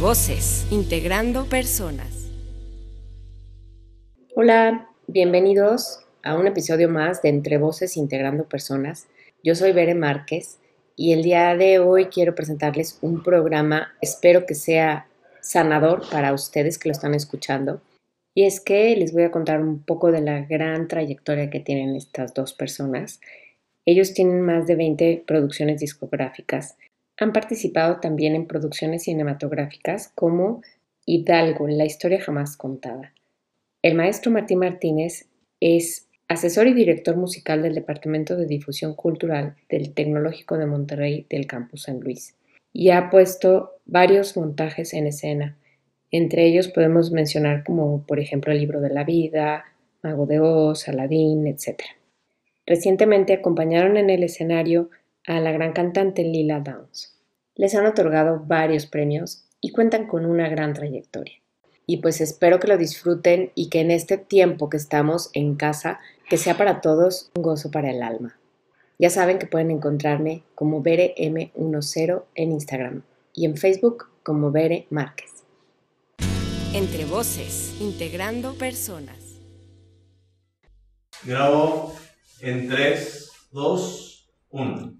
Voces, integrando personas. Hola, bienvenidos a un episodio más de Entre voces, integrando personas. Yo soy Bere Márquez y el día de hoy quiero presentarles un programa, espero que sea sanador para ustedes que lo están escuchando. Y es que les voy a contar un poco de la gran trayectoria que tienen estas dos personas. Ellos tienen más de 20 producciones discográficas. Han participado también en producciones cinematográficas como Hidalgo, la historia jamás contada. El maestro Martín Martínez es asesor y director musical del Departamento de Difusión Cultural del Tecnológico de Monterrey del Campus San Luis y ha puesto varios montajes en escena. Entre ellos podemos mencionar como por ejemplo El libro de la vida, Mago de Oz, Aladín, etc. Recientemente acompañaron en el escenario a la gran cantante Lila Downs. Les han otorgado varios premios y cuentan con una gran trayectoria. Y pues espero que lo disfruten y que en este tiempo que estamos en casa, que sea para todos un gozo para el alma. Ya saben que pueden encontrarme como BereM10 en Instagram y en Facebook como Bere Márquez. Entre voces, integrando personas. Grabo en 3, 2, 1.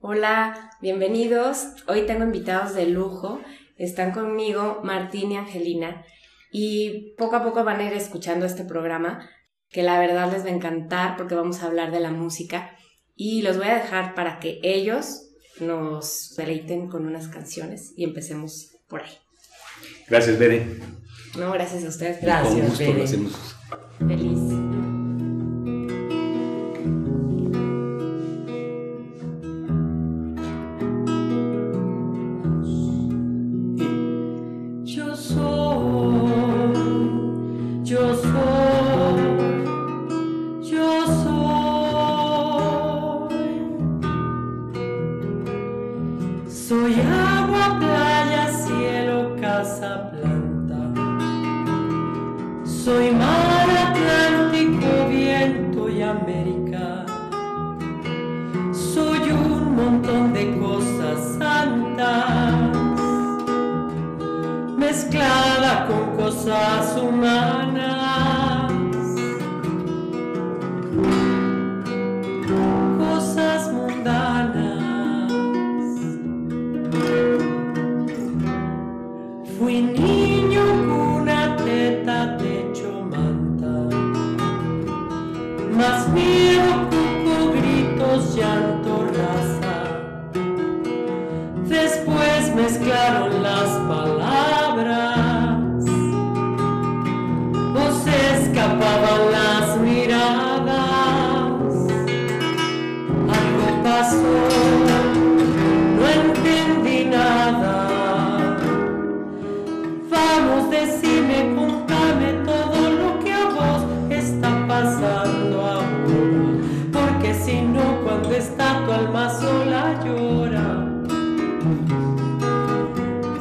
Hola, bienvenidos. Hoy tengo invitados de lujo. Están conmigo Martín y Angelina y poco a poco van a ir escuchando este programa que la verdad les va a encantar porque vamos a hablar de la música y los voy a dejar para que ellos nos deleiten con unas canciones y empecemos por ahí. Gracias, Bere. No, gracias a ustedes. Gracias, Con gusto Bere. lo hacemos. Feliz.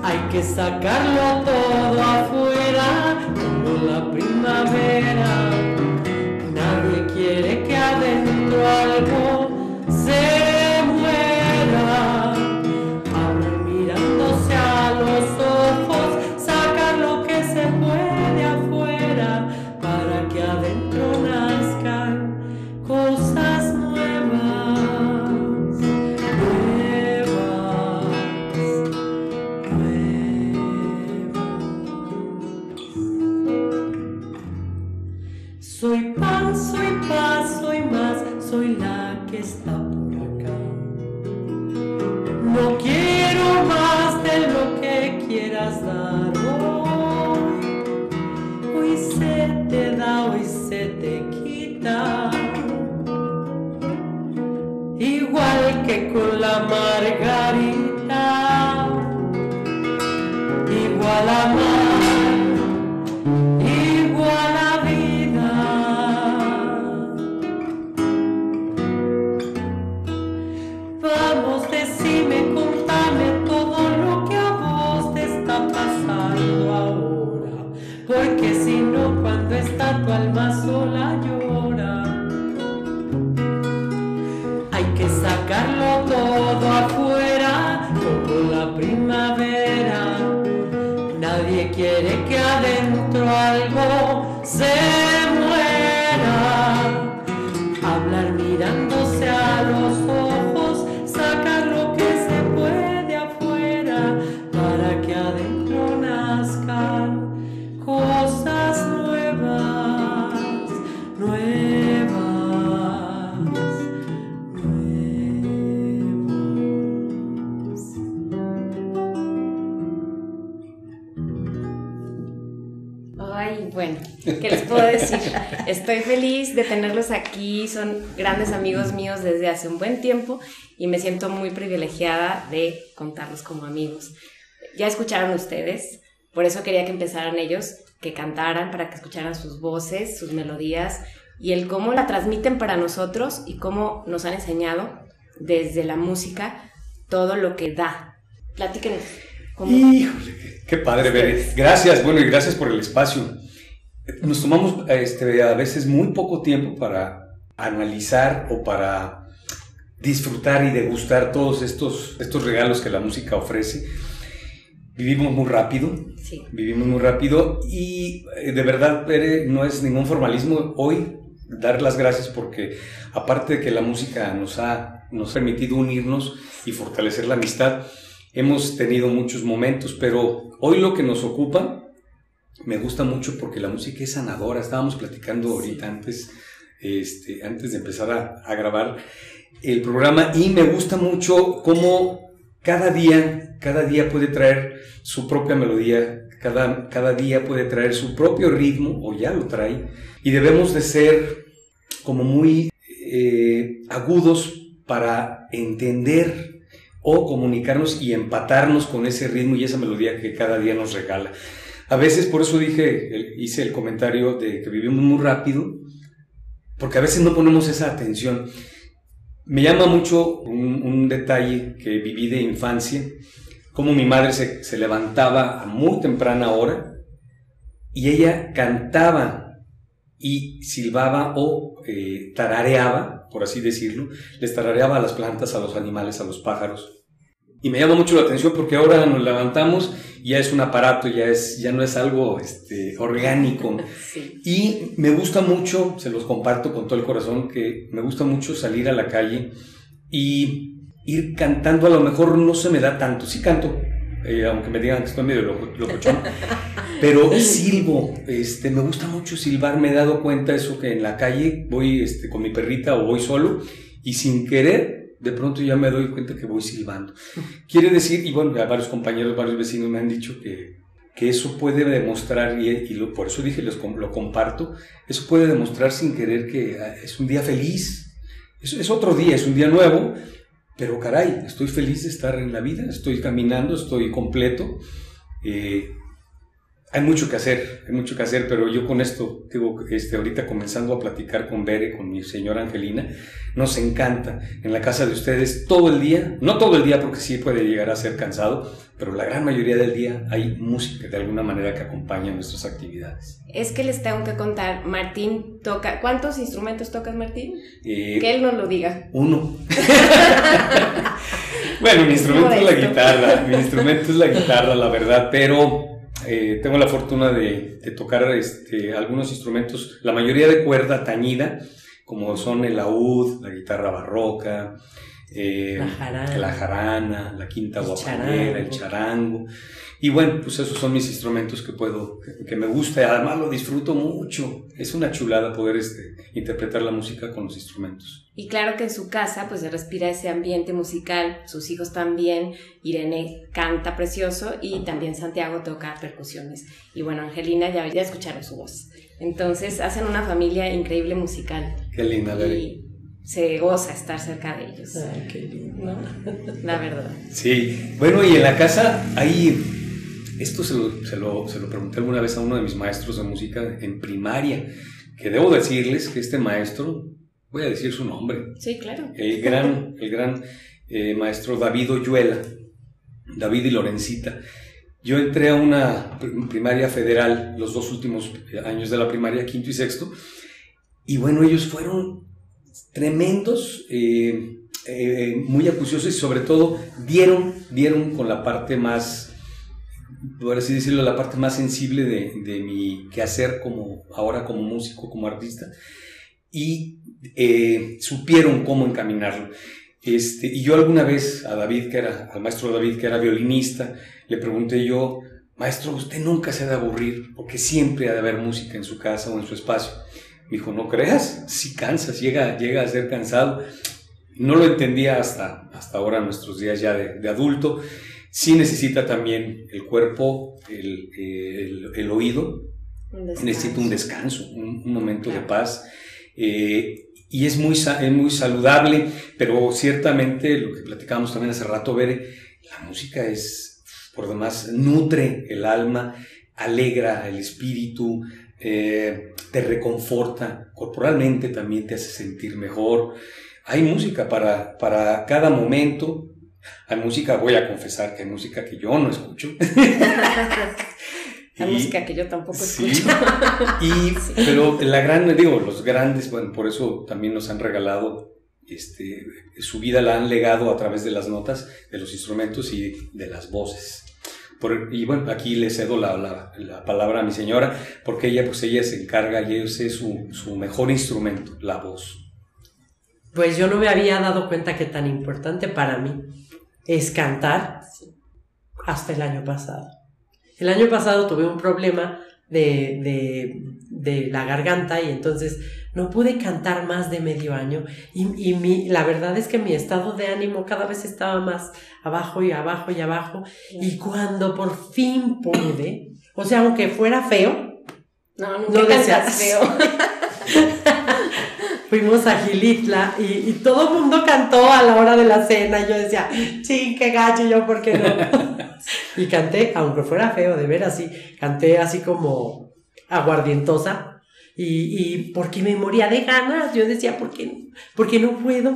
Hay que sacarlo todo afuera, como la primavera. ¿Qué les puedo decir? Estoy feliz de tenerlos aquí, son grandes amigos míos desde hace un buen tiempo y me siento muy privilegiada de contarlos como amigos. Ya escucharon ustedes, por eso quería que empezaran ellos, que cantaran para que escucharan sus voces, sus melodías y el cómo la transmiten para nosotros y cómo nos han enseñado desde la música todo lo que da. Platíquenos. ¿cómo? Híjole, qué, padre, Bere. Gracias, bueno, y gracias por el espacio. Nos tomamos este, a veces muy poco tiempo para analizar o para disfrutar y degustar todos estos, estos regalos que la música ofrece. Vivimos muy rápido, Sí. vivimos muy rápido y eh, de verdad, Bere, no es ningún formalismo hoy dar las gracias porque aparte de que la música nos ha, nos ha permitido unirnos y fortalecer la amistad, hemos tenido muchos momentos, pero hoy lo que nos ocupa me gusta mucho porque la música es sanadora. Estábamos platicando ahorita antes, este, antes de empezar a, a grabar el programa y me gusta mucho cómo cada día, cada día puede traer su propia melodía, cada, cada día puede traer su propio ritmo, o ya lo trae, y debemos de ser como muy eh, agudos para entender o comunicarnos y empatarnos con ese ritmo y esa melodía que cada día nos regala. A veces, por eso dije, hice el comentario de que vivimos muy rápido, porque a veces no ponemos esa atención. Me llama mucho un, un detalle que viví de infancia, como mi madre se, se levantaba a muy temprana hora y ella cantaba y silbaba o eh, tarareaba, por así decirlo, les tarareaba a las plantas, a los animales, a los pájaros. Y me llama mucho la atención porque ahora nos levantamos y ya es un aparato, ya, es, ya no es algo este, orgánico. Sí. Y me gusta mucho, se los comparto con todo el corazón, que me gusta mucho salir a la calle y ir cantando. A lo mejor no se me da tanto, sí canto, eh, aunque me digan que estoy medio loco- locochón, pero silbo. Este, me gusta mucho silbar. Me he dado cuenta eso que en la calle voy este, con mi perrita o voy solo y sin querer. De pronto ya me doy cuenta que voy silbando. Quiere decir, y bueno, varios compañeros, varios vecinos me han dicho que, que eso puede demostrar, y, y lo- por eso dije, los lo comparto, eso puede demostrar sin querer que ah, es un día feliz, es, es otro día, es un día nuevo, pero caray, estoy feliz de estar en la vida, estoy caminando, estoy completo. eh, hay mucho que hacer, hay mucho que hacer, pero yo con esto, digo, este, ahorita comenzando a platicar con Bere, con mi señora Angelina, nos encanta en la casa de ustedes todo el día, no todo el día porque sí puede llegar a ser cansado, pero la gran mayoría del día hay música de alguna manera que acompaña nuestras actividades. Es que les tengo que contar, Martín toca, ¿cuántos instrumentos tocas Martín? Eh, Que él nos lo diga. Uno. bueno, mi instrumento es la guitarra, mi instrumento es la guitarra, la verdad, pero eh, tengo la fortuna de, de tocar este, algunos instrumentos, la mayoría de cuerda tañida, como son el laúd, la guitarra barroca, eh, La jarana. la jarana, la quinta guapanera, el charango. Y bueno, pues esos son mis instrumentos que puedo, que, que me gusta y además lo disfruto mucho. Es una chulada poder este, interpretar la música con los instrumentos. Y claro que en su casa pues se respira ese ambiente musical, sus hijos también, Irene canta precioso y también Santiago toca percusiones. Y bueno, Angelina ya, ya escucharon su voz. Entonces hacen una familia increíble musical Qué linda, Bere. y se goza estar cerca de ellos, Ay, qué lindo. ¿no? La verdad. Sí, bueno, y en la casa hay, esto se lo, se, lo, se lo pregunté alguna vez a uno de mis maestros de música en primaria, que debo decirles que este maestro, voy a decir su nombre, Sí, claro. el gran, el gran eh, maestro David Oyuela, David y Lorencita. Yo entré a una pr- primaria federal los dos últimos años de la primaria, quinto y sexto, y bueno, ellos fueron tremendos, eh, eh, muy acuciosos y sobre todo dieron, dieron con la parte más por así decirlo, la parte más sensible de, de mi quehacer como, ahora como músico, como artista, y eh, supieron cómo encaminarlo. Este, y yo alguna vez a David, que era, al maestro David, que era violinista, le pregunté yo, maestro, usted nunca se ha de aburrir, porque siempre ha de haber música en su casa o en su espacio. Me dijo, no creas, si cansas, llega, llega a ser cansado. No lo entendía hasta, hasta ahora, nuestros días ya de, de adulto. Sí necesita también el cuerpo, el, el, el oído, necesita un descanso, un, un momento de paz. Eh, y es muy, es muy saludable, pero ciertamente lo que platicábamos también hace rato, Bere, la música es, por demás, nutre el alma, alegra el espíritu, eh, te reconforta, corporalmente también te hace sentir mejor. Hay música para, para cada momento. Hay música, voy a confesar que hay música que yo no escucho. La música que yo tampoco escucho. Y, Pero la gran, digo, los grandes, bueno, por eso también nos han regalado, este, su vida la han legado a través de las notas, de los instrumentos y de las voces. Por, y bueno, aquí le cedo la, la, la, palabra a mi señora, porque ella, pues ella se encarga y ese es su, su mejor instrumento, la voz. Pues yo no me había dado cuenta que tan importante para mí es cantar hasta el año pasado. El año pasado tuve un problema de, de, de, la garganta y entonces no pude cantar más de medio año y, y mi, la verdad es que mi estado de ánimo cada vez estaba más abajo y abajo y abajo y cuando por fin pude, o sea, aunque fuera feo, no, nunca no decía, feo. Fuimos a Gilitla y, y, todo el mundo cantó a la hora de la cena. Y yo decía, ching, qué gacho, yo, ¿por qué no? y canté, aunque fuera feo, de ver así, canté así como aguardientosa. Y, y porque me moría de ganas, yo decía, ¿por qué, ¿por qué no puedo?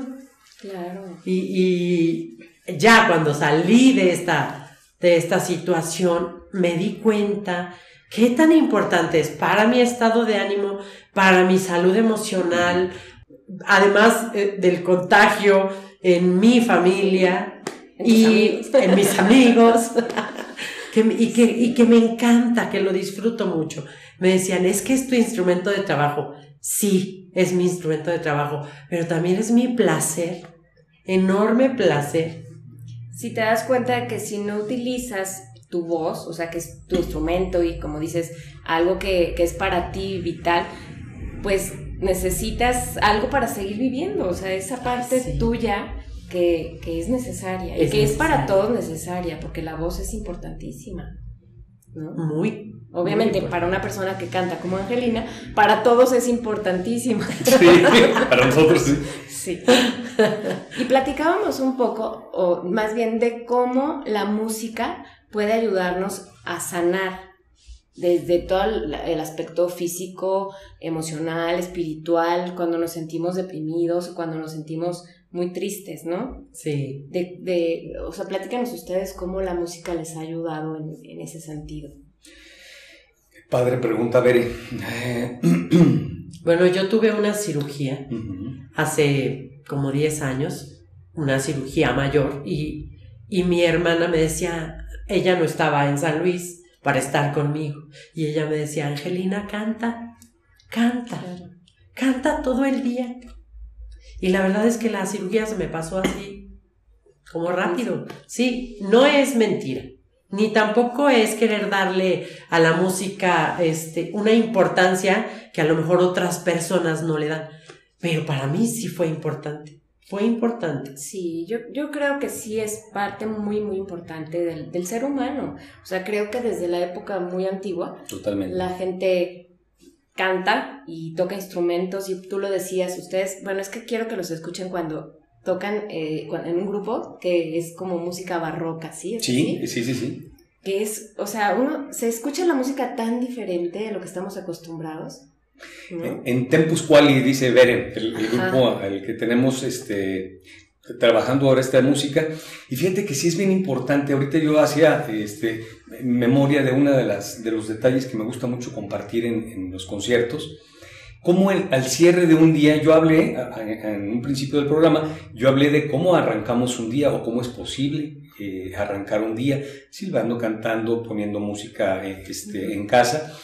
Claro. Y, y ya cuando salí de esta, de esta situación, me di cuenta qué tan importante es para mi estado de ánimo, para mi salud emocional, además eh, del contagio en mi familia En y amigos. en mis amigos. que, y, que, y que me encanta, que lo disfruto mucho. Me decían, es que es tu instrumento de trabajo. Sí, es mi instrumento de trabajo, pero también es mi placer, enorme placer. Si te das cuenta de que si no utilizas tu voz, o sea, que es tu instrumento y como dices, algo que, que es para ti vital, pues necesitas algo para seguir viviendo, o sea, esa parte sí. tuya que, que es necesaria y que es para todos necesaria, porque la voz es importantísima. ¿no? Muy. Obviamente, muy para una persona que canta como Angelina, para todos es importantísima. Sí, para nosotros sí. Sí. Y platicábamos un poco, o más bien de cómo la música puede ayudarnos a sanar desde todo el, aspecto físico, emocional, espiritual, cuando nos sentimos deprimidos, cuando nos sentimos muy tristes, ¿no? Sí. De, de, o sea, platícanos ustedes cómo la música les ha ayudado en, en ese sentido. Padre, pregunta, Bere. Eh, Bueno, yo tuve una cirugía hace como 10 años, una cirugía mayor, y, y mi hermana me decía, ella no estaba en San Luis para estar conmigo, y ella me decía, Angelina, canta, canta, canta todo el día. Y la verdad es que la cirugía se me pasó así, como rápido. Sí, no es mentira. Ni tampoco es querer darle a la música este, una importancia que a lo mejor otras personas no le dan. Pero para mí sí fue importante. Fue importante. Sí, yo, yo creo que sí es parte muy, muy importante del, del ser humano. O sea, creo que desde la época muy antigua, Totalmente. la gente canta y toca instrumentos y tú lo decías, ustedes, bueno, es que quiero que los escuchen cuando tocan eh, en un grupo que es como música barroca, ¿sí? ¿Es Sí, así? sí, sí, sí. Que es, o sea, uno se escucha la música tan diferente de lo que estamos acostumbrados, ¿no? En Tempus Quali, dice Beren, el, el grupo al que tenemos este, trabajando ahora esta música. Y fíjate que sí es bien importante. Ahorita yo hacía este, memoria de uno de, las, de los detalles que me gusta mucho compartir en, en los conciertos. cómo el- al cierre de un día, yo hablé, en un principio del programa, yo hablé de cómo arrancamos un día o cómo es posible eh, arrancar un día, silbando, cantando, poniendo música eh, este, en casa,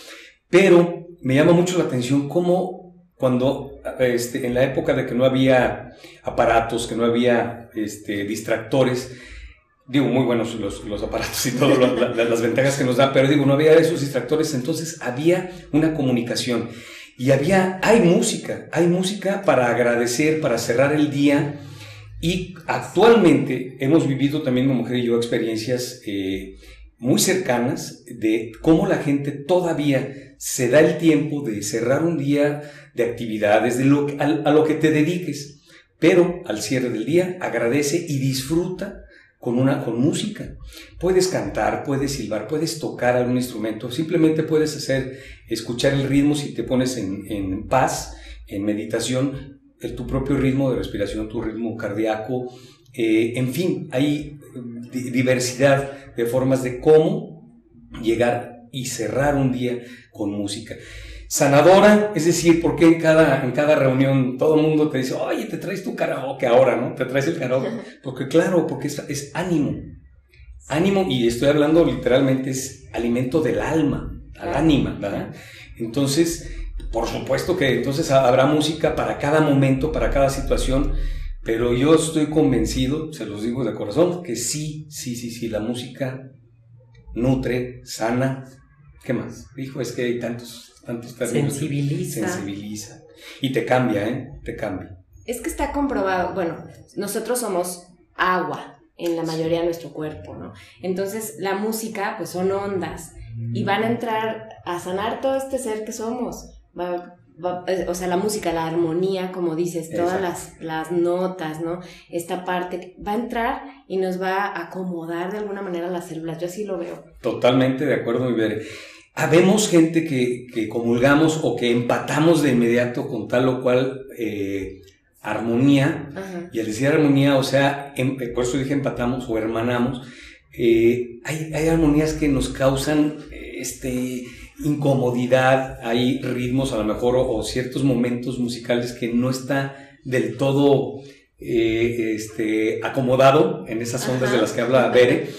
pero me llama mucho la atención cómo cuando este, en la época de que no había aparatos, que no había este, distractores, digo, muy buenos los, los aparatos y todas las ventajas que nos da, pero digo, no había esos distractores, entonces había una comunicación. Y había, hay música, hay música para agradecer, para cerrar el día y actualmente hemos vivido también mi mujer y yo experiencias eh, muy cercanas de cómo la gente todavía se da el tiempo de cerrar un día de actividades, de lo, a, lo que te dediques, pero al cierre del día agradece y disfruta con, una, con música. Puedes cantar, puedes silbar, puedes tocar algún instrumento, simplemente puedes hacer, escuchar el ritmo si te pones en, en paz, en meditación, el, tu propio ritmo de respiración, tu ritmo cardíaco, eh, en fin, hay di- diversidad de formas de cómo llegar y cerrar un día con música. Sanadora, es decir, porque en cada, en cada reunión todo el mundo te dice, oye, te traes tu karaoke ahora, ¿no? Te traes el karaoke. Porque claro, porque es, es ánimo. Ánimo, y estoy hablando literalmente, es alimento del alma, al ánima, ¿verdad? Entonces, por supuesto que entonces habrá música para cada momento, para cada situación, pero yo estoy convencido, se los digo de corazón, que sí, sí, sí, sí, la música nutre, sana. ¿Qué más? Hijo, es que hay tantos, tantos términos. Sensibiliza. Sensibiliza. Y te cambia, ¿eh? Te cambia. Es que está comprobado, bueno, nosotros somos agua en la mayoría de nuestro cuerpo, ¿no? Entonces la música, pues son ondas y van a entrar a sanar todo este ser que somos. Va- o sea, la música, la armonía, como dices, todas las, las notas, ¿no? Esta parte va a entrar y nos va a acomodar de alguna manera las células. Yo así lo veo. Totalmente de acuerdo, mi Bere. Habemos gente que, que comulgamos o que empatamos de inmediato con tal o cual eh, armonía, Ajá. y al decir armonía, o sea, em- por eso dije empatamos o hermanamos, eh, hay, hay armonías que nos causan eh, este, incomodidad, hay ritmos a lo mejor o, o ciertos momentos musicales que no está del todo eh, este, acomodado en esas ondas Ajá. de las que habla Bere,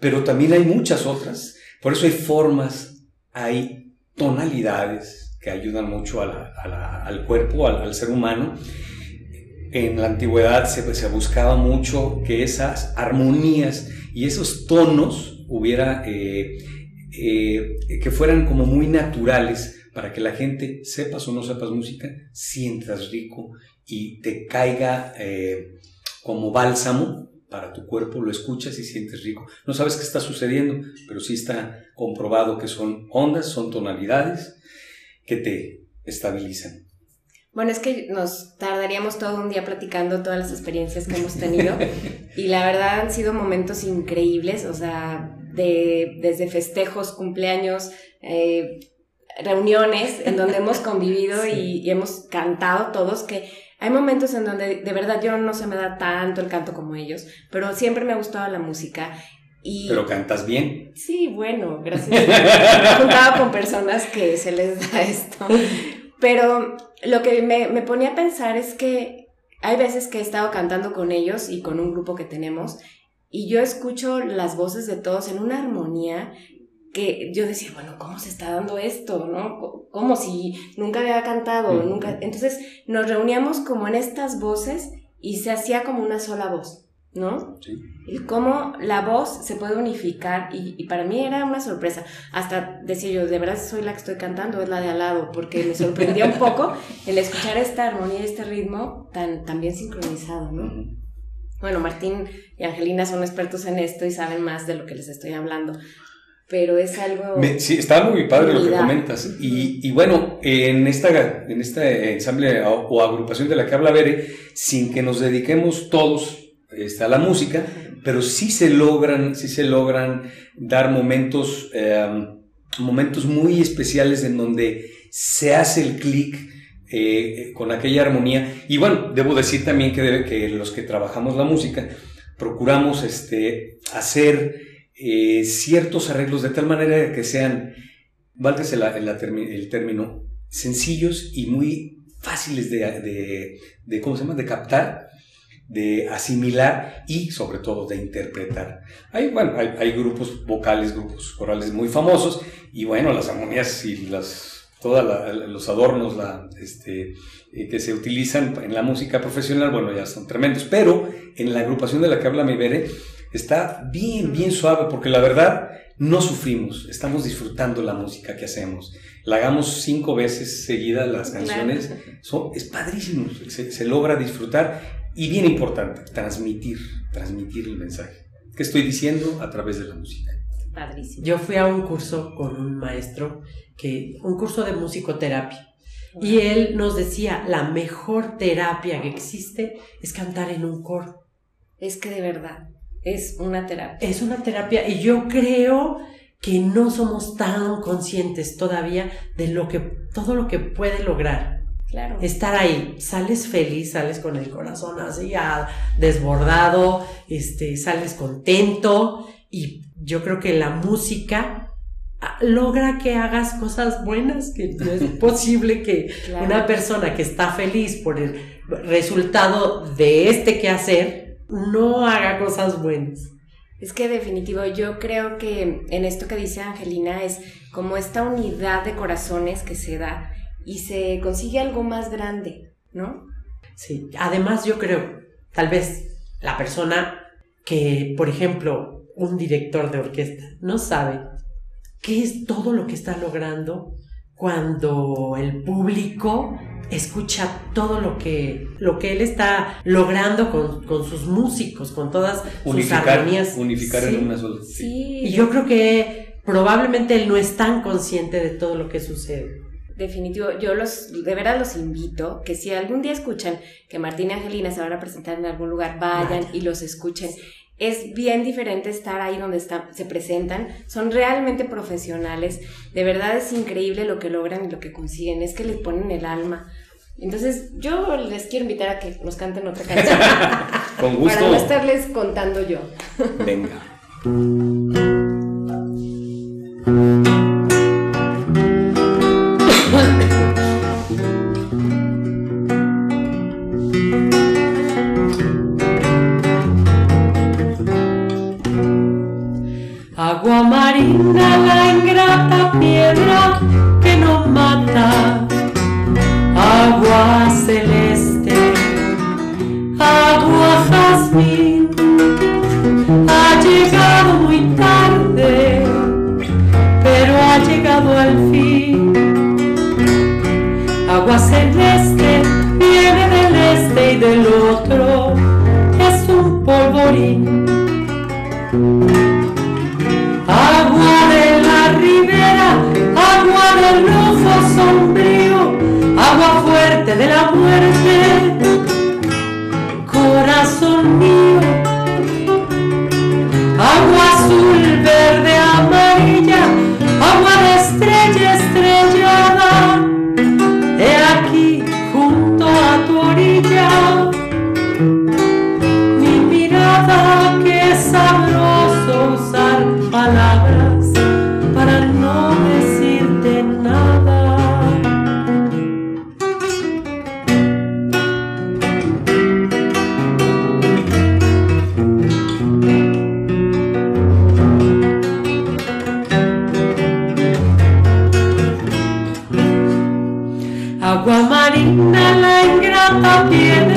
pero también hay muchas otras. Por eso hay formas, hay tonalidades que ayudan mucho a la- a la- al cuerpo, al, al ser humano. En la antigüedad se, se buscaba mucho que esas armonías y esos tonos hubiera, eh, eh, que fueran como muy naturales para que la gente, sepas o no sepas música, sientas rico y te caiga eh, como bálsamo para tu cuerpo, lo escuchas y sientes rico. No sabes qué está sucediendo, pero sí está comprobado que son ondas, son tonalidades que te estabilizan. Bueno, es que nos tardaríamos todo un día platicando todas las experiencias que hemos tenido y la verdad han sido momentos increíbles, o sea, de, desde festejos, cumpleaños, eh, reuniones en donde hemos convivido y, y hemos cantado todos, que hay momentos en donde de verdad yo no se me da tanto el canto como ellos, pero siempre me ha gustado la música. Y Pero cantas bien. Sí, bueno, gracias. Me he juntado con personas que se les da esto. Pero lo que me, me ponía a pensar es que hay veces que he estado cantando con ellos y con un grupo que tenemos y yo escucho las voces de todos en una armonía que yo decía, bueno, ¿cómo se está dando esto? ¿No? Co- Como si nunca había cantado, Ujú. nunca. Entonces nos reuníamos como en estas voces y se hacía como una sola voz, ¿no? Sí. Y cómo la voz se puede unificar y, y para mí era una sorpresa. Hasta decía yo, de verdad soy la que estoy cantando, es la de al lado, porque me sorprendió un poco el escuchar esta armonía, este ritmo tan, tan bien sincronizado, ¿no? Ujú. Bueno, Martín y Angelina son expertos en esto y saben más de lo que les estoy hablando, pero es algo... Me- sí, está muy padre lo que comentas. Y, y bueno, en esta, en este ensamble o, o agrupación de la que habla Bere, sin que nos dediquemos todos a la música, pero sí se logran, sí se logran dar momentos, eh, momentos muy especiales en donde se hace el clic eh, con aquella armonía. Y bueno, debo decir también que, los que trabajamos la música procuramos este, hacer eh, ciertos arreglos de tal manera que sean, válgase el término, sencillos y muy fáciles de, ¿cómo se llama? de captar, de asimilar y sobre todo de interpretar. Hay, bueno, hay grupos vocales, grupos corales muy famosos y bueno, las armonías y las todos los adornos la, este, eh, que se utilizan en la música profesional, bueno, ya son tremendos, pero en la agrupación de la que habla mi Bere está bien, bien suave, porque la verdad no sufrimos, estamos disfrutando la música que hacemos. La hagamos cinco veces seguidas las canciones, son, es padrísimo, se, se logra disfrutar y bien importante, transmitir, transmitir el mensaje. ¿Qué estoy diciendo a través de la música? Padrísimo. Yo fui a un curso con un maestro, que, un curso de musicoterapia. Y él nos decía, la mejor terapia que existe es cantar en un coro. Es que de verdad es una terapia. Es una terapia y yo creo que no somos tan conscientes todavía de lo que todo lo que puede lograr. Claro. Estar ahí, sales feliz, sales con el corazón así ya desbordado, este, sales contento y yo creo que la música ah, logra que hagas cosas buenas, que no es posible que Claro. una persona que está feliz por el resultado de este quehacer no haga cosas buenas. Es que definitivo, yo creo que en esto que dice Angelina es como esta unidad de corazones que se da y se consigue algo más grande, ¿no? Sí, además yo creo, tal vez la persona que, por ejemplo, un director de orquesta no sabe qué es todo lo que está logrando cuando el público escucha todo lo que, lo que él está logrando con, con sus músicos, con todas sus armonías. unificar Sí. en una sola. Sí, Y yo creo que probablemente él no es tan consciente de todo lo que sucede. definitivo. Yo los, de veras los invito que si algún día escuchan que Martín y Angelina se van a presentar en algún lugar, vayan Vayan. y los escuchen. Es bien diferente estar ahí donde están, se presentan. Son realmente profesionales. De verdad es increíble lo que logran y lo que consiguen. Es que les ponen el alma. Entonces, yo les quiero invitar a que nos canten otra canción. Con gusto. Para no estarles contando yo. Venga. ingrata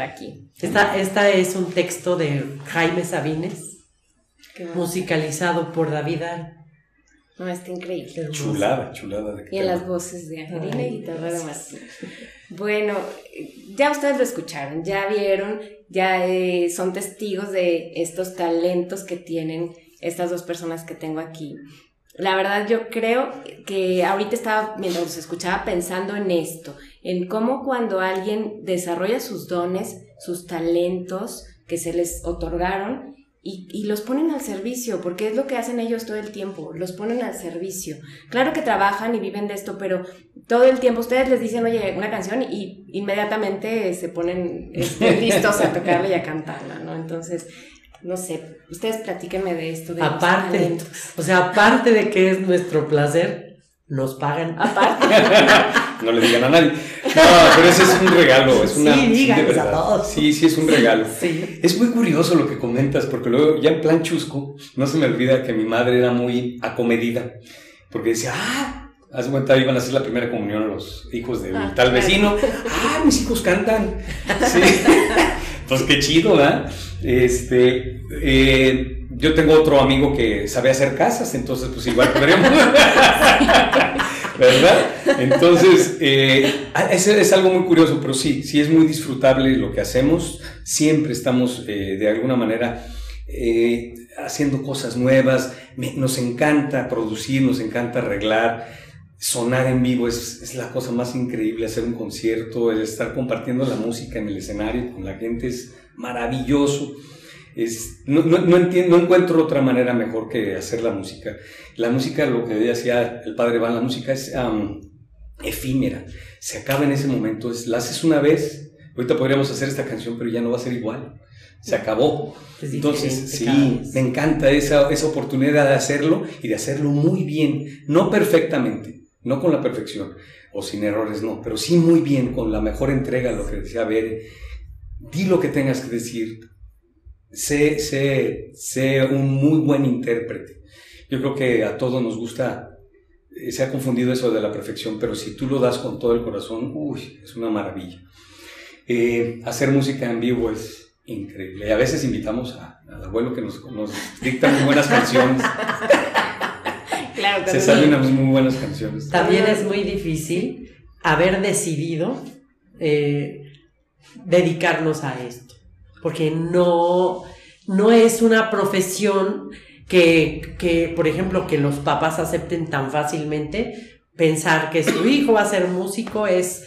estar aquí. Esta, esta es un texto de Jaime Sabines, musicalizado por David Ar. No, está increíble. Chulada, chulada de Y en las voces de Angelina y guitarra. Martín. Bueno, ya ustedes lo escucharon, ya vieron, ya eh, son testigos de estos talentos que tienen estas dos personas que tengo aquí. La verdad yo creo que ahorita estaba, mientras los escuchaba, pensando en esto, en cómo cuando alguien desarrolla sus dones, sus talentos que se les otorgaron, y, y, los ponen al servicio, porque es lo que hacen ellos todo el tiempo, los ponen al servicio. Claro que trabajan y viven de esto, pero todo el tiempo ustedes les dicen, oye, una canción y inmediatamente se ponen este, listos a tocarla y a cantarla, ¿no? Entonces, no sé, ustedes platíquenme de esto. De aparte, o sea, aparte de que es nuestro placer, nos pagan. Aparte. no le digan a nadie. No, pero ese es un regalo. Es una, sí, díganos a todos. Sí, sí, es un regalo. Sí. Es muy curioso lo que comentas, porque luego, ya en plan chusco, no se me olvida que mi madre era muy acomedida, porque decía, ah, hace cuenta, iban a hacer la primera comunión a los hijos de Ah, tal claro. vecino. Ah, mis hijos cantan. Sí. pues qué chido, ¿verdad? Este, eh, yo tengo otro amigo que sabe hacer casas, entonces pues igual podríamos... ¿Verdad? Entonces, eh, es, es algo muy curioso, pero sí, sí es muy disfrutable lo que hacemos. Siempre estamos eh, de alguna manera eh, haciendo cosas nuevas. Nos encanta producir, nos encanta arreglar. Sonar en vivo es, es la cosa más increíble, hacer un concierto, el estar compartiendo la música en el escenario con la gente es maravilloso. Es, no, no, no entiendo, no encuentro otra manera mejor que hacer la música. La música, lo que decía el padre Van, la música es am, efímera, se acaba en ese momento, es, la haces una vez, ahorita podríamos hacer esta canción, pero ya no va a ser igual, se acabó. Es Entonces, sí, me encanta esa, esa oportunidad de hacerlo y de hacerlo muy bien, no perfectamente, no con la perfección o sin errores, no, pero sí muy bien, con la mejor entrega, lo que decía Bere. Di lo que tengas que decir, sé, sé, sé un muy buen intérprete. Yo creo que a todos nos gusta, eh, se ha confundido eso de la perfección, pero si tú lo das con todo el corazón, uy, es una maravilla. Eh, hacer música en vivo es increíble. Y a veces invitamos a- al abuelo que nos, nos dicta muy buenas canciones. Se salen unas muy buenas canciones. También es muy difícil haber decidido eh, dedicarnos a esto, porque no, no es una profesión que, que, por ejemplo, que los papás acepten tan fácilmente. Pensar que su hijo va a ser músico es,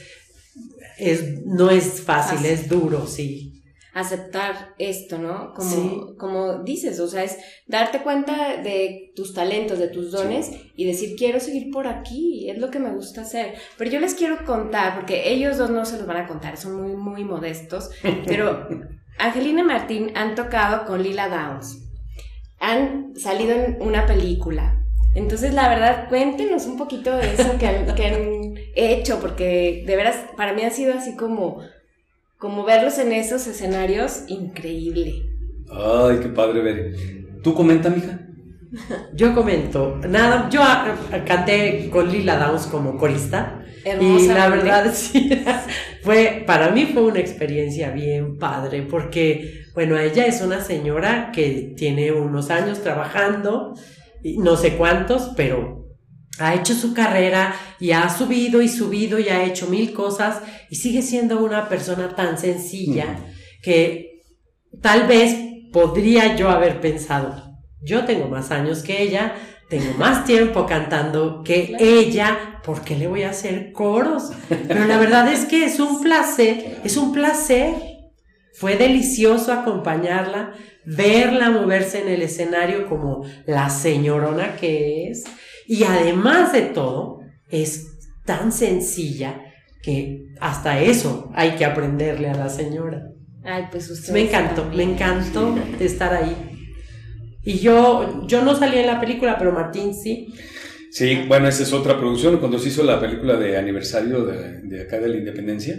es no es fácil, Fácil. es duro, sí. Aceptar esto, ¿no? Como, Sí. como dices, o sea, es darte cuenta de tus talentos, de tus dones y decir, quiero seguir por aquí, es lo que me gusta hacer. Pero yo les quiero contar, porque ellos dos no se los van a contar, son muy, muy modestos, pero Angelina y Martín han tocado con Lila Downs, han salido en una película. Entonces, la verdad, cuéntenos un poquito de eso que han, que han hecho, porque de veras, para mí ha sido así como como verlos en esos escenarios, increíble. Ay, qué padre ver. ¿Tú comenta, mija? Yo comento, nada, yo canté con Lila Downs como corista. Y la Hermosamente. verdad, sí, fue, para mí fue una experiencia bien padre, porque, bueno, ella es una señora que tiene unos años trabajando, y no sé cuántos, pero ha hecho su carrera y ha subido y subido y ha hecho mil cosas y sigue siendo una persona tan sencilla que tal vez podría yo haber pensado, yo tengo más años que ella, tengo más tiempo cantando que Claro. ella, ¿por qué le voy a hacer coros? Pero la verdad es que es un placer, es un placer. Fue delicioso acompañarla, verla moverse en el escenario como la señorona que es. Y además de todo, es tan sencilla que hasta eso hay que aprenderle a la señora. Ay, pues ustedes Me encantó, me también. encantó estar ahí. Y yo, yo no salí en la película, pero Martín sí. Sí, bueno, esa es otra producción. Cuando se hizo la película de aniversario de, de acá de la independencia,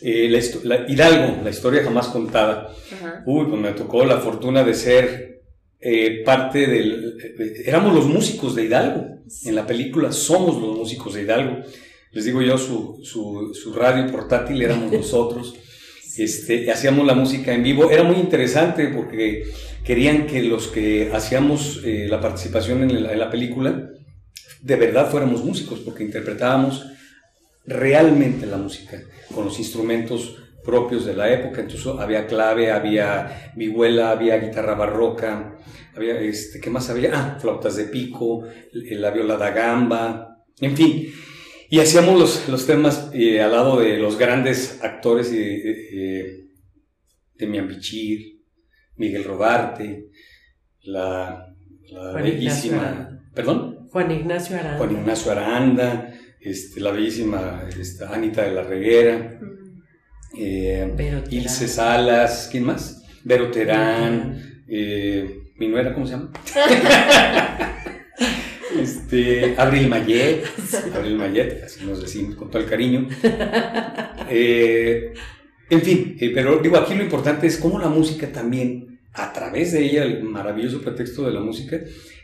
eh, la, Hidalgo, la historia jamás contada. Ajá. Uy, pues me tocó la fortuna de ser eh, parte del... de- éramos los músicos de Hidalgo. En la película somos los músicos de Hidalgo. Les digo yo, su, su, su radio portátil éramos nosotros. Este, hacíamos la música en vivo. Era muy interesante porque querían que los que hacíamos eh, la participación en la, en la película de verdad fuéramos músicos porque interpretábamos realmente la música con los instrumentos propios de la época, entonces había clave, había vihuela, había guitarra barroca, había, este, ¿qué más había? Ah, flautas de pico, la viola da gamba, en fin. Y hacíamos los, los temas eh, al lado de los grandes actores de Demian Bichir, Miguel Rodarte, la, la bellísima... ¿Perdón? Juan Ignacio Aranda. Juan Ignacio Aranda, este, la bellísima esta, Anita de la Reguera, eh, Ilse Salas, ¿quién más? Vero Terán, eh, mi nuera, ¿cómo se llama? este, Abril Mayet, Abril Mayet, así nos decimos con todo el cariño. Eh, en fin, eh, pero digo, aquí lo importante es cómo la música también, a través de ella, el maravilloso pretexto de la música,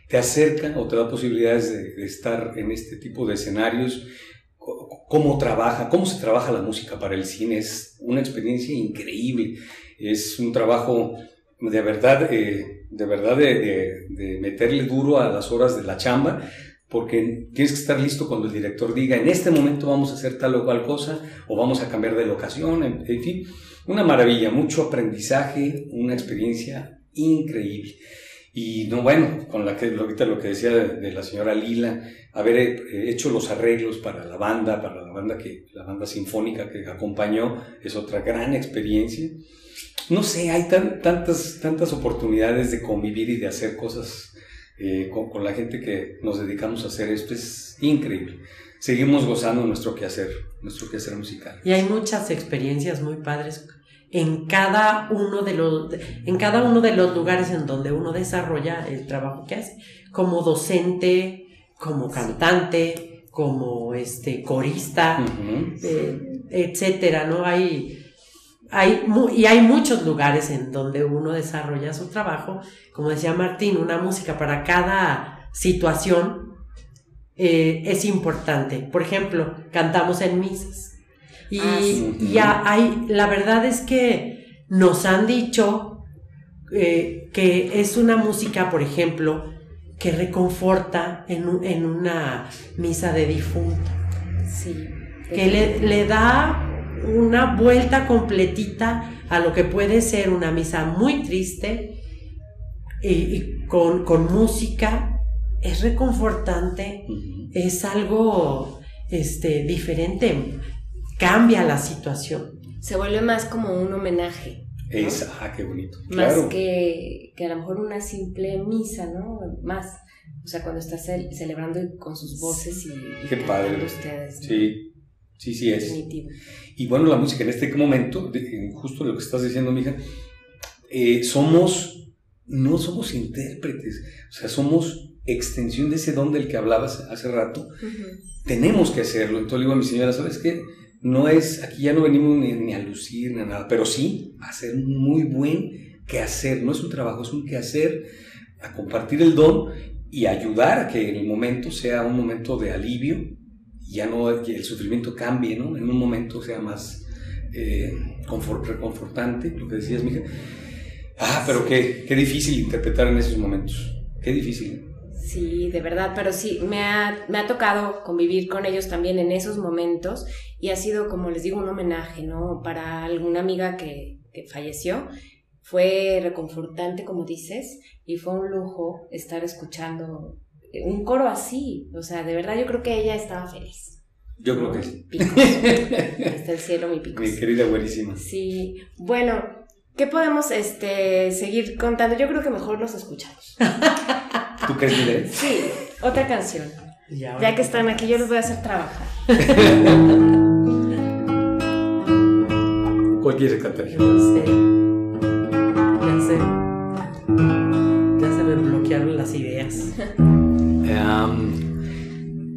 te acerca o te da posibilidades de, estar en este tipo de escenarios, cómo trabaja, cómo se trabaja la música para el cine, es una experiencia increíble, es un trabajo de verdad, eh, de verdad de, meterle duro a las horas de la chamba, porque tienes que estar listo cuando el director diga, en este momento vamos a hacer tal o cual cosa, o vamos a cambiar de locación, en, fin, una maravilla, mucho aprendizaje, una experiencia increíble. Y no, bueno, con la que, ahorita lo que decía de, la señora Lila, haber eh, hecho los arreglos para la banda, para la banda que, la banda sinfónica que acompañó, es otra gran experiencia. No sé, hay tantas, tantas oportunidades de convivir y de hacer cosas eh, con, la gente que nos dedicamos a hacer esto. Es increíble. Seguimos gozando nuestro quehacer, nuestro quehacer musical. Y hay muchas experiencias muy padres en cada uno de los en cada uno de los lugares en donde uno desarrolla el trabajo que hace como docente como cantante como este corista eh, etcétera no hay hay, y hay muchos lugares en donde uno desarrolla su trabajo, como decía Martín, una música para cada situación eh, es importante. Por ejemplo, cantamos en misas. Y, ah, hay, la verdad es que nos han dicho eh, que es una música, por ejemplo, que reconforta en, en una misa de difunto. Sí. Que le, le da una vuelta completita a lo que puede ser una misa muy triste y, con, música, es reconfortante, es algo este, diferente, cambia la situación. Se vuelve más como un homenaje. ah, qué bonito. Más que, que, a lo mejor una simple misa, ¿no? Más. O sea, cuando estás celebrando con sus voces y, qué padre. ustedes. Sí. Sí, sí es. Y bueno, la música en este momento, justo lo que estás diciendo, mija, eh, somos, no somos intérpretes, o sea, somos extensión de ese don del que hablabas hace rato. Tenemos que hacerlo. Entonces le digo a mi señora, ¿sabes qué? No es, aquí ya no venimos ni, a lucir ni a nada, pero sí a hacer un muy buen quehacer. No es un trabajo, es un quehacer, a compartir el don y ayudar a que en el momento sea un momento de alivio ya no el sufrimiento cambie, ¿no? En un momento sea más eh, reconfortante, lo que decías, mija. Ah, pero qué, qué difícil interpretar en esos momentos. Qué difícil. Sí, de verdad, pero sí, me ha, me ha tocado convivir con ellos también en esos momentos y ha sido, como les digo, un homenaje, ¿no? Para alguna amiga que, que falleció. Fue reconfortante, como dices, y fue un lujo estar escuchando un coro así. O sea, de verdad yo creo que ella estaba feliz. Yo creo que sí. Hasta el cielo, mi pico. Mi querida buenísima. Sí. Bueno, ¿qué podemos este, seguir contando? Yo creo que mejor los escuchamos. ¿Tú crees, Sí, otra canción. Ya, que están aquí, yo los voy a hacer trabajar. ¿Cuál quieres cantar? No sé. Ya sé. Ya se me bloquearon las ideas.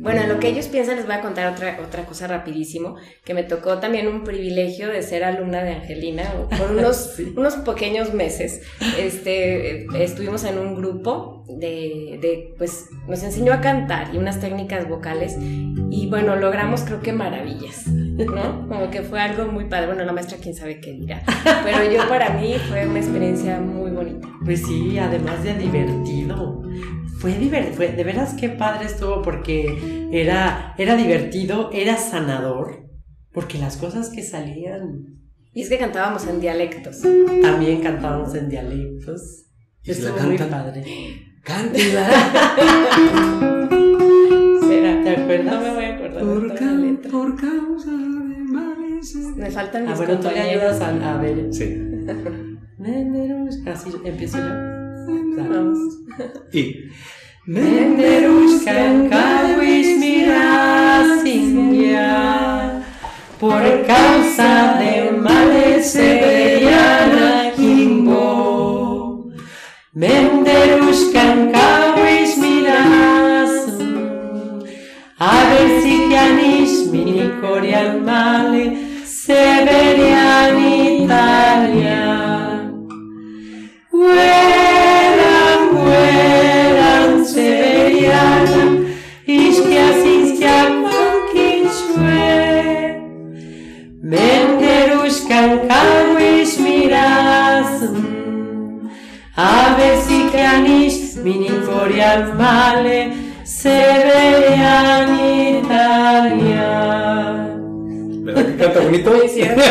Bueno, en lo que ellos piensan les voy a contar otra, otra cosa rapidísimo, que me tocó también un privilegio de ser alumna de Angelina por unos, unos pequeños meses. Este, estuvimos en un grupo de, de, pues nos enseñó a cantar y unas técnicas vocales y bueno, logramos creo que maravillas, ¿no? Como que fue algo muy padre. Bueno, la maestra quién sabe qué dirá, pero yo para mí fue una experiencia muy bonita. Pues sí, además de divertido fue divertido, de veras qué padre estuvo porque era, era divertido, era sanador, porque las cosas que salían Y es que cantábamos en dialectos. También cantábamos en dialectos. ¿Y si la Estuvo muy padre. Cántela. ¿Será? ¿Te acuerdas? No me voy a acordar Por, ca- letra. por causa de males. Me faltan mis Ah, bueno, tú le ayudas a, a ver. Sí. Menderushka, así empiezo yo. Vamos. Y. Menderushkan Por causa de males severiana kimbo Menderushkan kawish mirasun A ver si pianish mini male severian Italia canis, mini corean male, severian Italia. ¿Verdad que canta bonito? Muy cierto.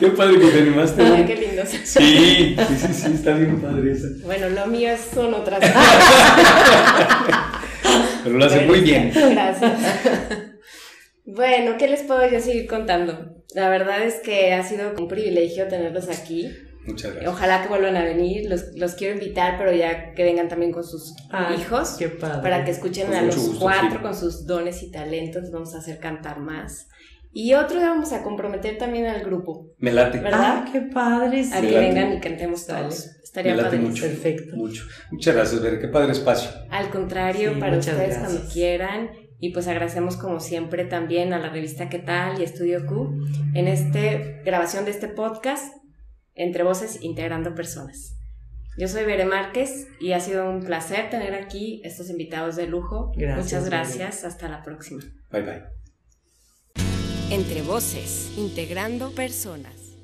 Qué padre que te animaste. Ay, qué lindos. Sí, sí, sí, sí, está bien padre esa. Bueno, lo mío son otras Pero lo hace muy bien. Gracias. Bueno, ¿qué les puedo yo seguir contando? La verdad es que ha sido un privilegio tenerlos aquí. Muchas gracias. Ojalá que vuelvan a venir. Los, los quiero invitar, pero ya que vengan también con sus Ay, hijos. qué padre. Para que escuchen Con a los gusto, cuatro sí. con sus dones y talentos. Les vamos a hacer cantar más. Y otro día vamos a comprometer también al grupo. Me late. ¿Verdad? Ah, qué padre, sí. A que vengan y cantemos todos. Estaría Me late padre. mucho. Perfecto. Mucho. Muchas gracias, Ver. Qué padre espacio. Al contrario, Sí, para ustedes gracias. cuando quieran. Y pues agradecemos como siempre también a la revista ¿Qué tal? y Estudio Q en esta grabación de este podcast Entre Voces Integrando Personas. Yo soy Bere Márquez y ha sido un placer tener aquí estos invitados de lujo. Gracias, Muchas Bere. gracias. Hasta la próxima. Bye, bye. Entre Voces Integrando Personas.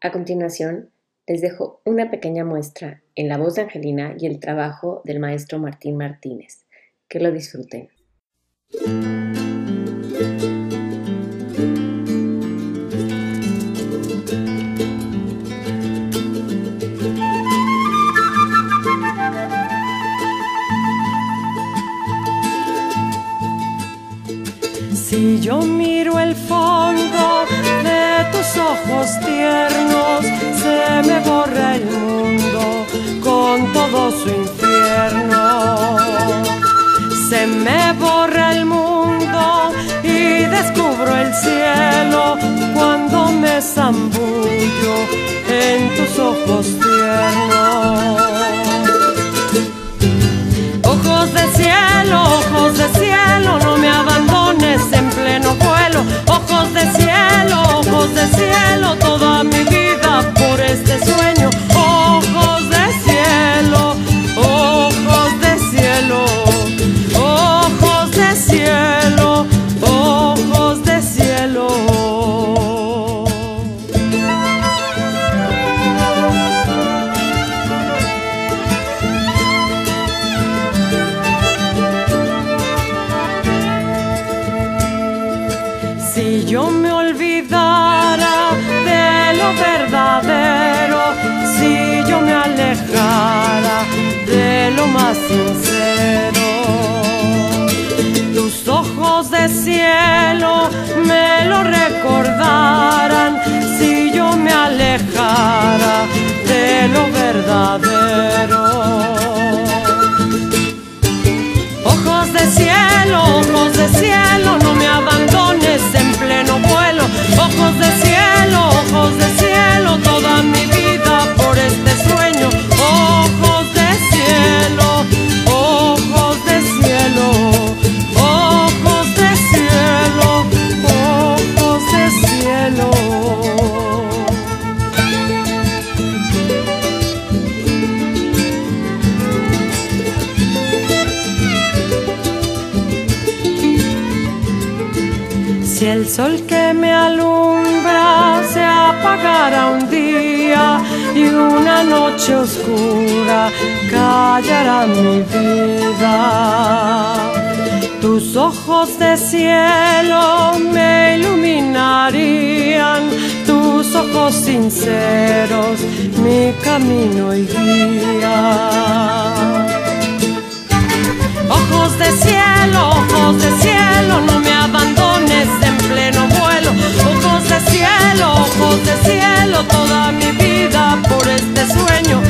A continuación, les dejo una pequeña muestra en la voz de Angelina y el trabajo del maestro Martín Martínez. Que lo disfruten. Tiernos, se me borra el mundo con todo su infierno. Se me borra el mundo y descubro el cielo cuando me zambullo en tus ojos tiernos. Ojos de cielo, ojos de cielo, de cielo, toda mi vida por este sueño. Si yo me alejara de lo verdadero. alumbra se apagará un día y una noche oscura callará mi vida. Tus ojos de cielo me iluminarían, tus ojos sinceros mi camino y guía. Ojos de cielo, ojos de cielo, no me abandones cielo, ojos de cielo, toda mi vida por este sueño.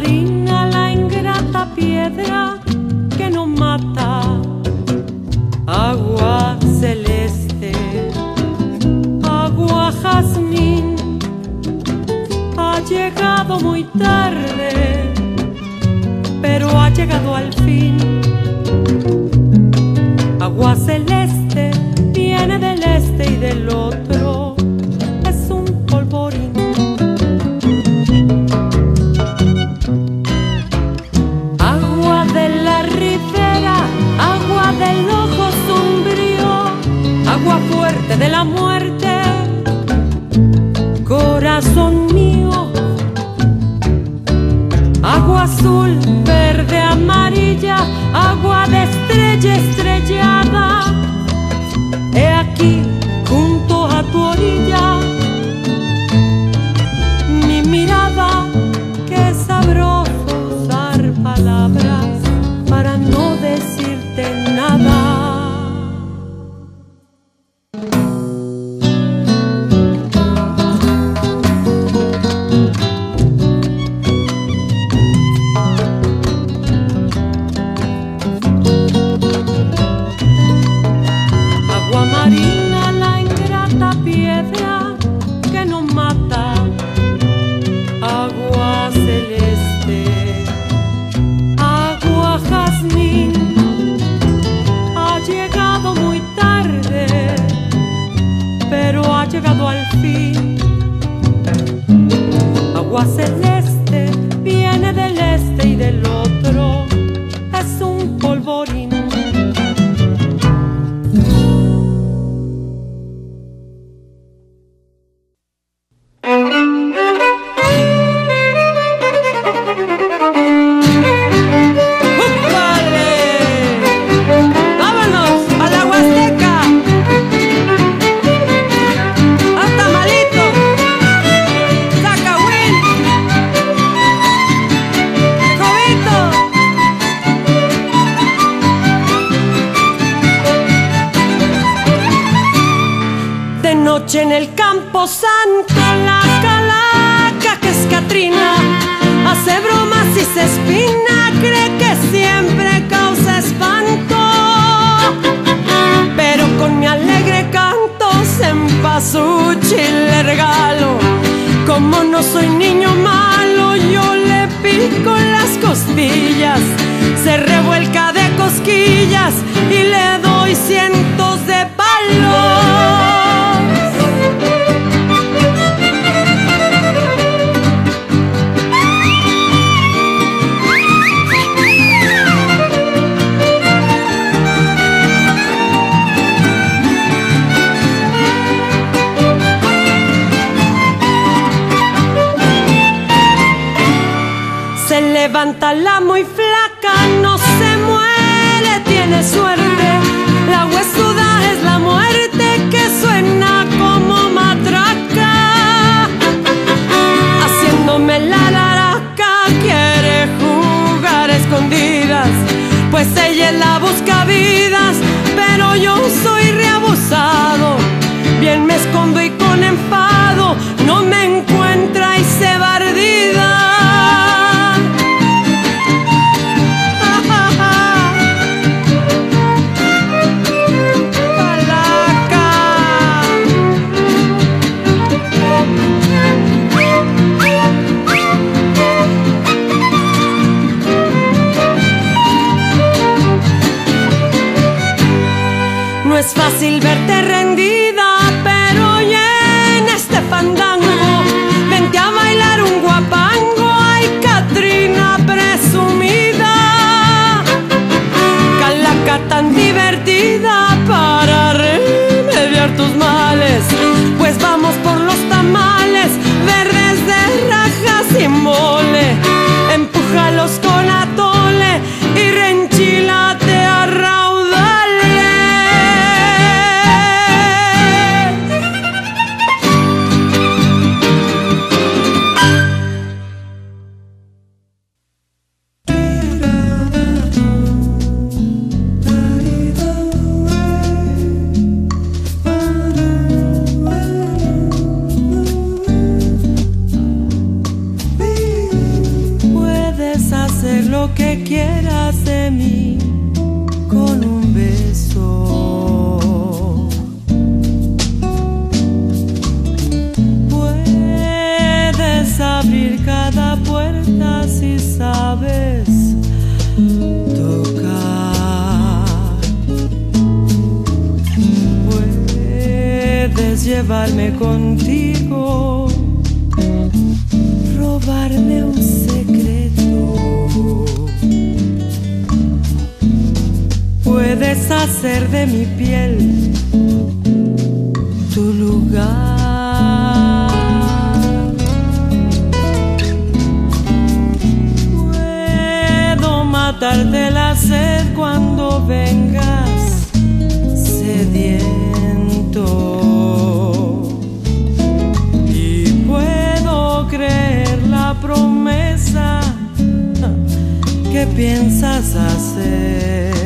cariño a la ingrata piedra que no mata, agua celeste, agua jazmín, ha llegado muy I said. pero yo soy reabusado. Bien me escondo y con enfado. hacer de mi piel tu lugar. Puedo matarte la sed cuando vengas sediento. Y puedo creer la promesa que piensas hacer.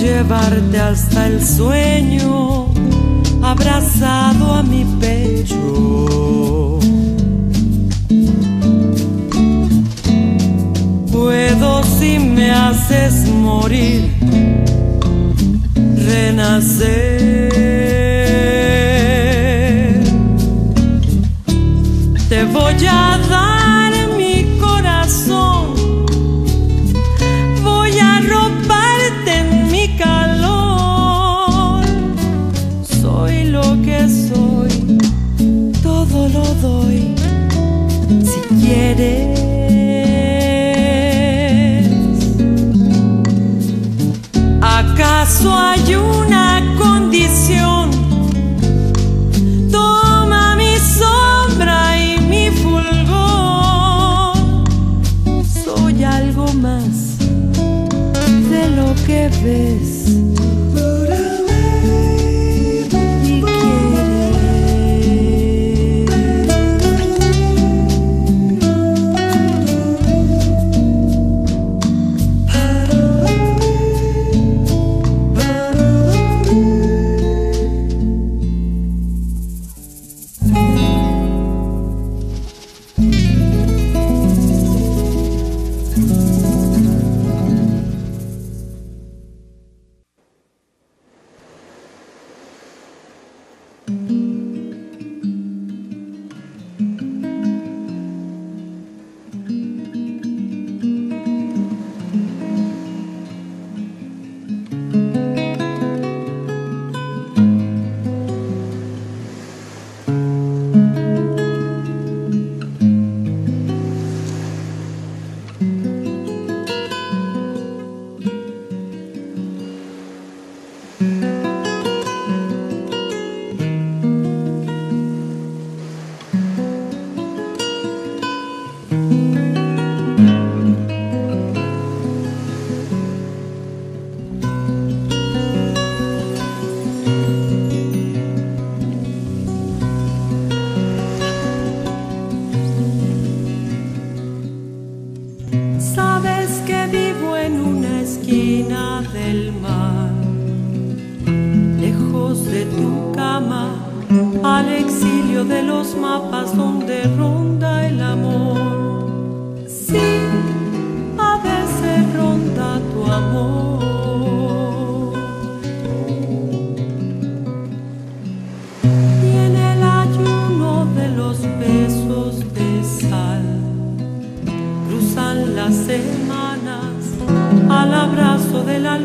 llevarte hasta el sueño, abrazado a mi pecho. Puedo si me haces morir, renacer.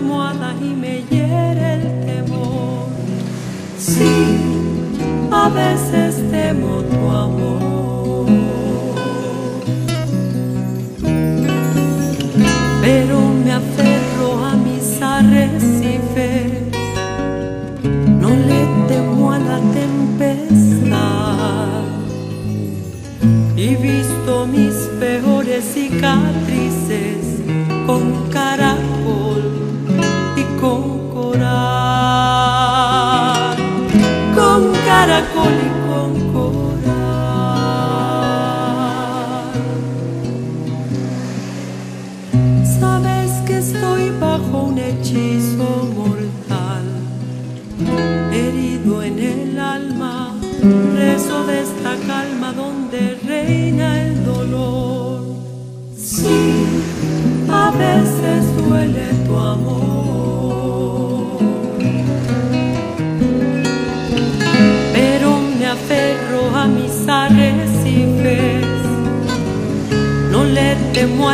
almohada y me hiere el temor. Sí, a veces temo tu amor. holy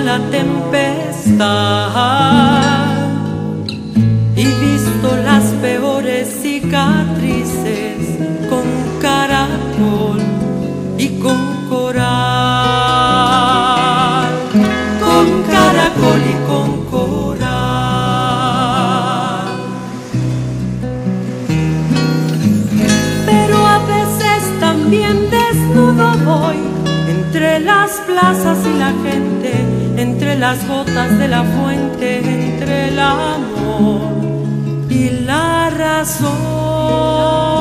la tempestad y visto las peores cicatrices con caracol y con coral, con caracol y con coral. Pero a veces también desnudo voy entre las plazas y la gente entre las gotas de la fuente, entre el amor y la razón.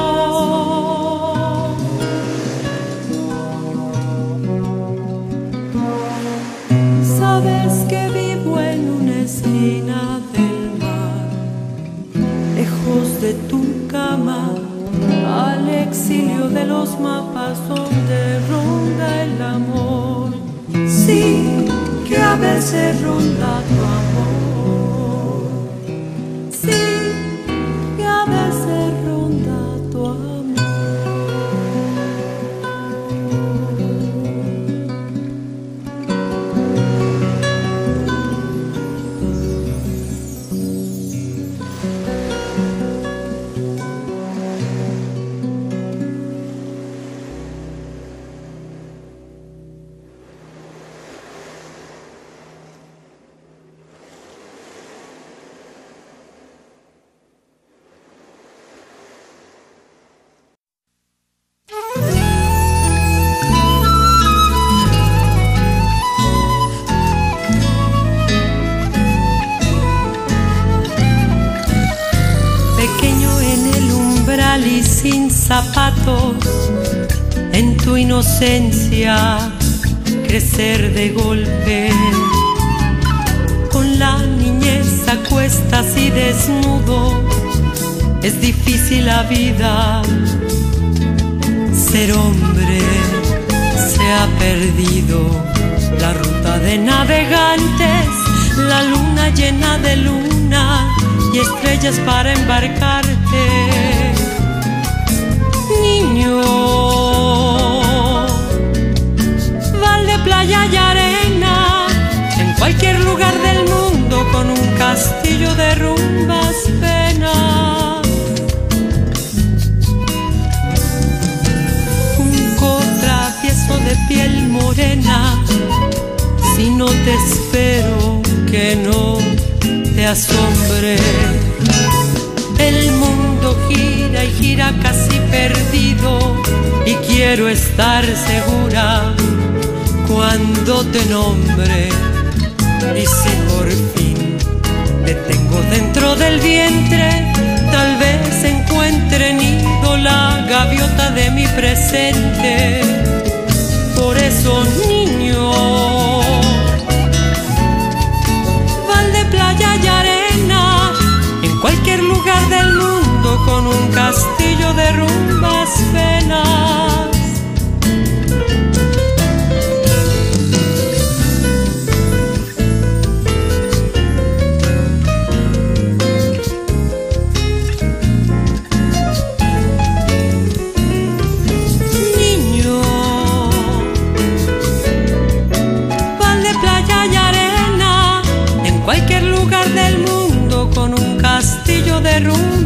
nombre. Y si por fin te tengo dentro del vientre, tal vez encuentre nido la gaviota de mi presente. Por eso, niño, val de playa y arena, en cualquier lugar del mundo con un castillo de rumba room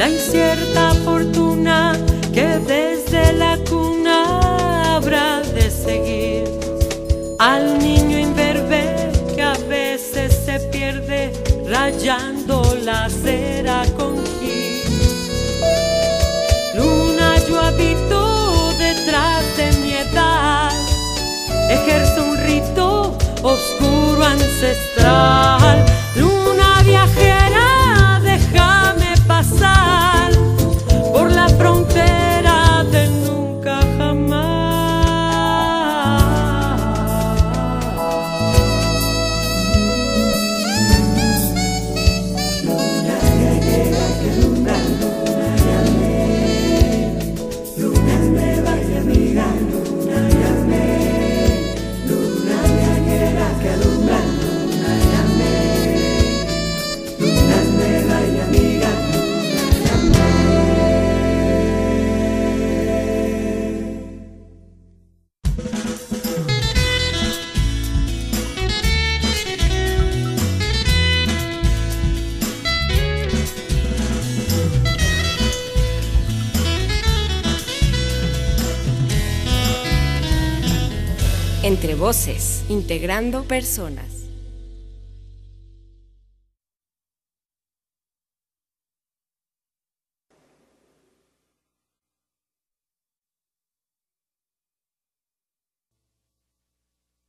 la incierta fortuna que desde la cuna habrá de seguir al niño imberbe que a veces se pierde rayando la cera con gil. Luna yo habito detrás de mi edad, ejerzo un rito oscuro ancestral, luna viajera. integrando personas.